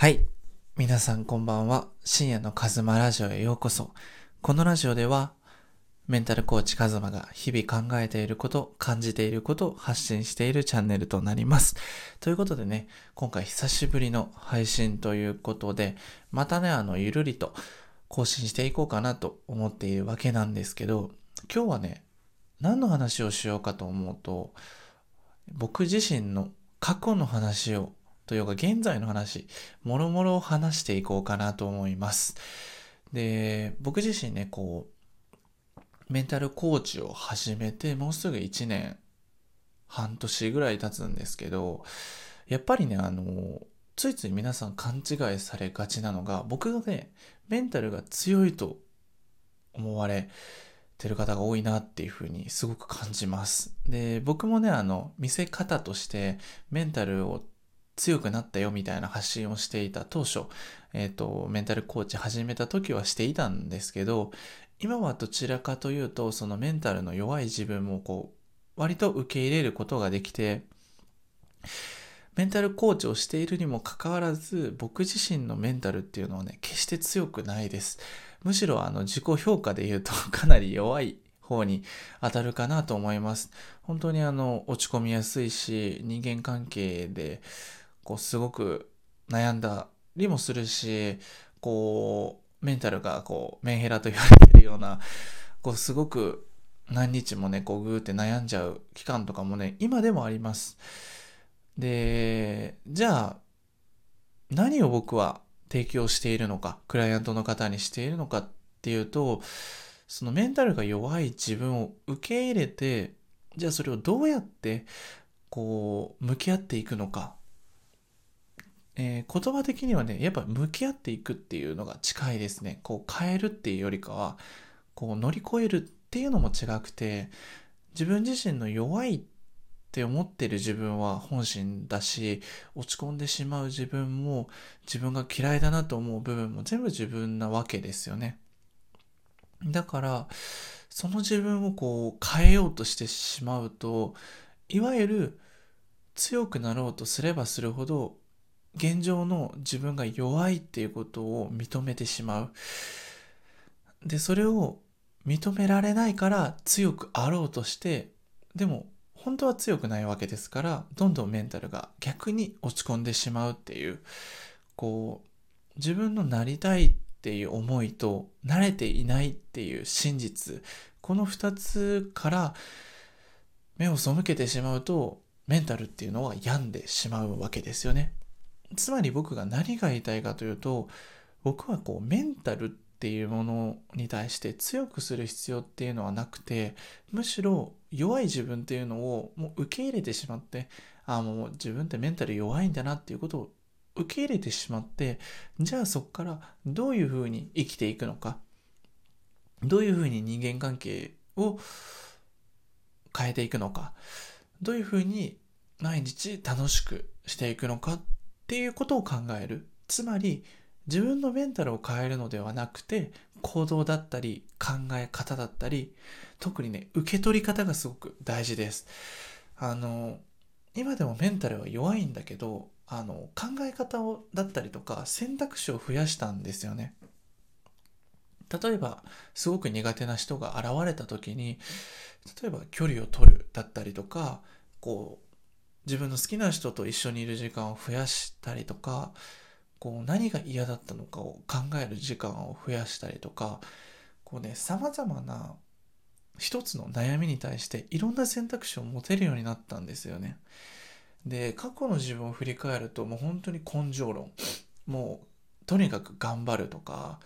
はい。皆さんこんばんは。深夜のカズマラジオへようこそ。このラジオでは、メンタルコーチカズマが日々考えていること、感じていることを発信しているチャンネルとなります。ということでね、今回久しぶりの配信ということで、またね、あの、ゆるりと更新していこうかなと思っているわけなんですけど、今日はね、何の話をしようかと思うと、僕自身の過去の話をというか現在の話、もろもろを話していこうかなと思います。で、僕自身ね、こう、メンタルコーチを始めてもうすぐ1年半年ぐらい経つんですけど、やっぱりね、あの、ついつい皆さん勘違いされがちなのが、僕がね、メンタルが強いと思われてる方が多いなっていうふうにすごく感じます。で、僕もね、あの、見せ方としてメンタルを強くなったよみたいな発信をしていた当初、えっ、と、メンタルコーチ始めた時はしていたんですけど、今はどちらかというと、そのメンタルの弱い自分もこう、割と受け入れることができて、メンタルコーチをしているにもかかわらず、僕自身のメンタルっていうのはね、決して強くないです。むしろあの自己評価で言うと かなり弱い方に当たるかなと思います。本当にあの落ち込みやすいし、人間関係でこうすごく悩んだりもするし、こうメンタルがこうメンヘラと言われてるような、こうすごく何日もね、こうグーって悩んじゃう期間とかもね、今でもあります。で、じゃあ何を僕は提供しているのか、クライアントの方にしているのかっていうと、そのメンタルが弱い自分を受け入れて、じゃあそれをどうやってこう向き合っていくのか。えー言葉的にはね、やっぱ向き合っていくっていうのが近いですね。こう変えるっていうよりかは、こう乗り越えるっていうのも違くて、自分自身の弱いって思ってる自分は本心だし、落ち込んでしまう自分も自分が嫌いだなと思う部分も全部自分なわけですよね。だから、その自分をこう変えようとしてしまうと、いわゆる強くなろうとすればするほど、現状の自分が弱いっていうことを認めてしまう。で、それを認められないから強くあろうとして、でも本当は強くないわけですから、どんどんメンタルが逆に落ち込んでしまうっていう、こう、自分のなりたいっていう思いと、慣れていないっていう真実、この二つから目を背けてしまうと、メンタルっていうのは病んでしまうわけですよね。つまり僕が何が言いたいかというと、僕はこうメンタルっていうものに対して強くする必要っていうのはなくて、むしろ弱い自分っていうのをもう受け入れてしまって、あもう自分ってメンタル弱いんだなっていうことを受け入れてしまって、じゃあそこからどういうふうに生きていくのか、どういうふうに人間関係を変えていくのか、どういうふうに毎日楽しくしていくのかっていうことを考える。つまり自分のメンタルを変えるのではなくて行動だったり考え方だったり特にね受け取り方がすごく大事です。あの今でもメンタルは弱いんだけどあの考え方をだったりとか選択肢を増やしたんですよね。例えばすごく苦手な人が現れた時に例えば距離を取るだったりとかこう自分の好きな人と一緒にいる時間を増やしたりとかこう何が嫌だったのかを考える時間を増やしたりとかこうね様々な一つの悩みに対していろんな選択肢を持てるようになったんですよね。で過去の自分を振り返るともう本当に根性論もうとにかく頑張るとか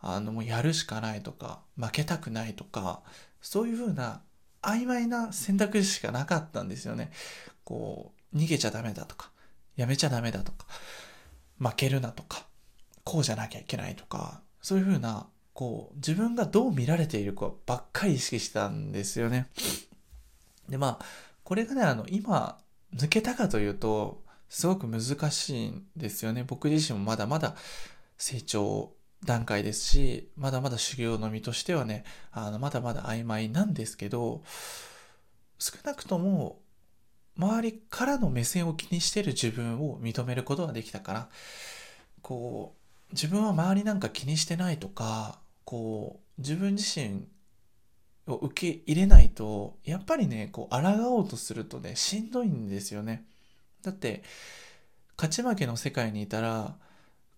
あのもうやるしかないとか負けたくないとかそういうふうな曖昧な選択肢しかなかったんですよね。こう逃げちゃダメだとかやめちゃダメだとか負けるなとかこうじゃなきゃいけないとかそういうふうなこう自分がどう見られているかばっかり意識したんですよね。でまあこれがねあの今抜けたかというとすごく難しいんですよね。僕自身もまだまだ成長段階ですしまだまだ修行の身としてはねあのまだまだ曖昧なんですけど少なくとも周りからの目線を気にしてる自分を認めることができたからこう自分は周りなんか気にしてないとかこう自分自身を受け入れないとやっぱりねこう抗おうとするとねしんどいんですよね。だって勝ち負けの世界にいたら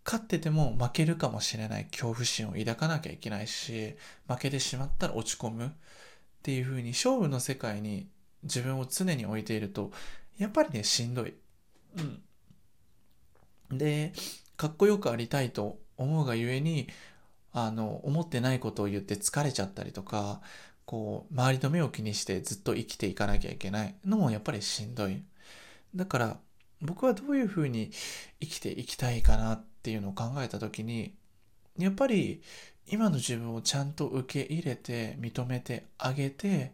勝ってても負けるかもしれない。恐怖心を抱かなきゃいけないし負けてしまったら落ち込むっていう風に勝負の世界に自分を常に置いているとやっぱりねしんどい。うん、でかっこよくありたいと思うがゆえにあの思ってないことを言って疲れちゃったりとかこう周りの目を気にしてずっと生きていかなきゃいけないのもやっぱりしんどい。だから僕はどういうふうに生きていきたいかなっていうのを考えた時にやっぱり今の自分をちゃんと受け入れて認めてあげて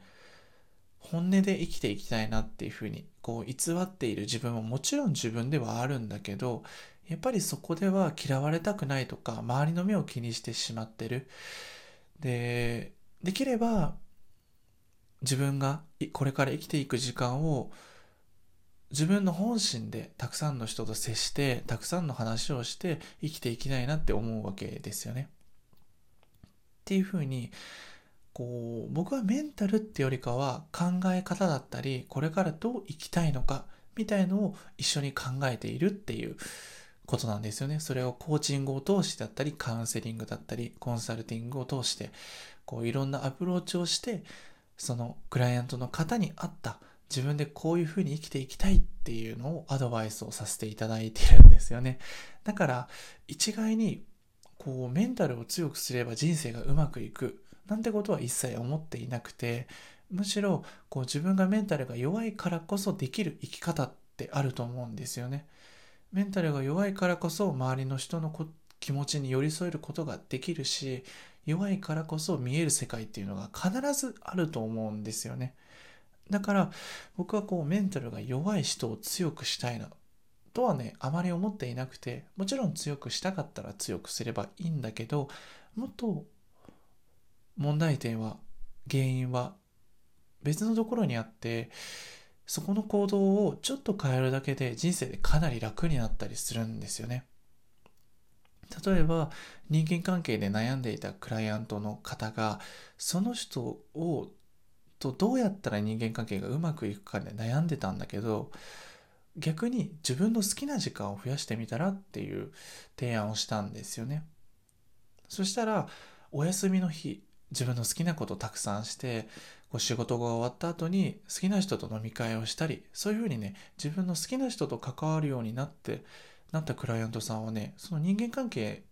本音で生きていきたいなっていうふうにこう偽っている自分ももちろん自分ではあるんだけどやっぱりそこでは嫌われたくないとか周りの目を気にしてしまってるでできれば自分がこれから生きていく時間を自分の本心でたくさんの人と接してたくさんの話をして生きていきたいなって思うわけですよね。っていうふうにこう僕はメンタルってよりかは考え方だったりこれからどう生きたいのかみたいのを一緒に考えているっていうことなんですよね。それをコーチングを通してだったりカウンセリングだったりコンサルティングを通してこういろんなアプローチをしてそのクライアントの方に合った自分でこういうふうに生きていきたいっていうのをアドバイスをさせていただいてるんですよね。だから一概にこうメンタルを強くすれば人生がうまくいくなんてことは一切思っていなくてむしろこう自分がメンタルが弱いからこそできる生き方ってあると思うんですよね。メンタルが弱いからこそ周りの人の気持ちに寄り添えることができるし弱いからこそ見える世界っていうのが必ずあると思うんですよね。だから僕はこうメンタルが弱い人を強くしたいなとはねあまり思っていなくてもちろん強くしたかったら強くすればいいんだけどもっと問題点は原因は別のところにあってそこの行動をちょっと変えるだけで人生でかなり楽になったりするんですよね。例えば人間関係で悩んでいたクライアントの方がその人をとどうやったら人間関係がうまくいくかで悩んでたんだけど逆に自分の好きな時間を増やしてみたらっていう提案をしたんですよね。そしたらお休みの日自分の好きなことをたくさんしてこう仕事が終わった後に好きな人と飲み会をしたりそういうふうにね自分の好きな人と関わるようになってなったクライアントさんはねその人間関係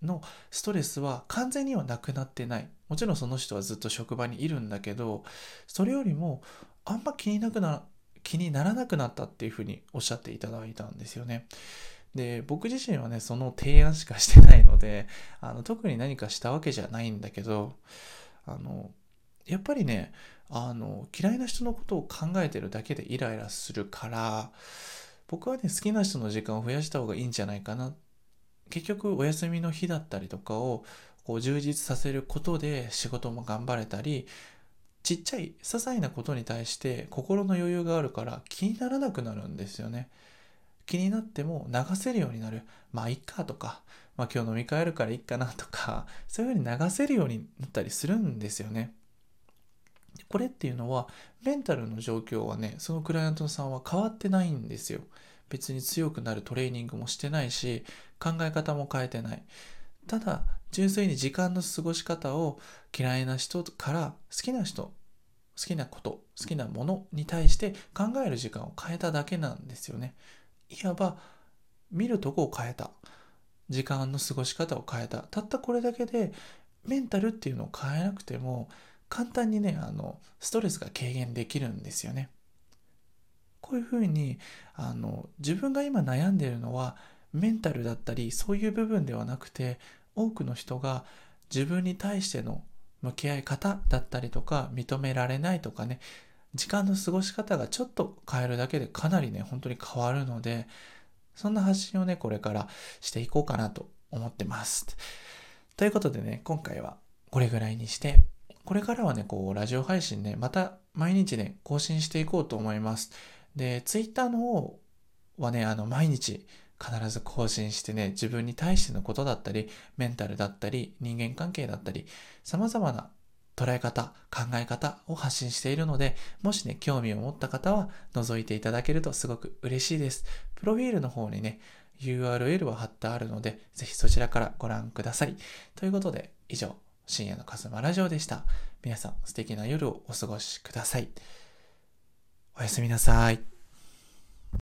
のストレスは完全にはなくなってないもちろんその人はずっと職場にいるんだけどそれよりもあんま気になくな気にならなくなったっていうふうにおっしゃっていただいたんですよね。で僕自身はねその提案しかしてないのであの特に何かしたわけじゃないんだけどあのやっぱりねあの嫌いな人のことを考えてるだけでイライラするから僕はね好きな人の時間を増やした方がいいんじゃないかな結局お休みの日だったりとかをこう充実させることで仕事も頑張れたりちっちゃい些細なことに対して心の余裕があるから気にならなくなるんですよね。気になっても流せるようになる。まあ、いっかとか、まあ、今日飲み会あるからいっかなとか、そういうふうに流せるようになったりするんですよね。これっていうのは、メンタルの状況はね、そのクライアントさんは変わってないんですよ。別に強くなるトレーニングもしてないし、考え方も変えてない。ただ、純粋に時間の過ごし方を嫌いな人から好きな人、好きなこと、好きなものに対して考える時間を変えただけなんですよね。いわば見るとこを変えた。時間の過ごし方を変えた。たったこれだけでメンタルっていうのを変えなくても簡単にね、あの、ストレスが軽減できるんですよね。こういうふうに、あの、自分が今悩んでいるのはメンタルだったりそういう部分ではなくて多くの人が自分に対しての向き合い方だったりとか認められないとかね時間の過ごし方がちょっと変えるだけでかなりね本当に変わるのでそんな発信をねこれからしていこうかなと思ってます。ということでね今回はこれぐらいにしてこれからはねこうラジオ配信ねまた毎日ね更新していこうと思います。で Twitter の方はねあの毎日必ず更新してね、自分に対してのことだったり、メンタルだったり、人間関係だったり、様々な捉え方、考え方を発信しているので、もしね、興味を持った方は覗いていただけるとすごく嬉しいです。プロフィールの方にね、URL は貼ってあるので、ぜひそちらからご覧ください。ということで、以上、深夜のカズマラジオでした。皆さん、素敵な夜をお過ごしください。おやすみなさい。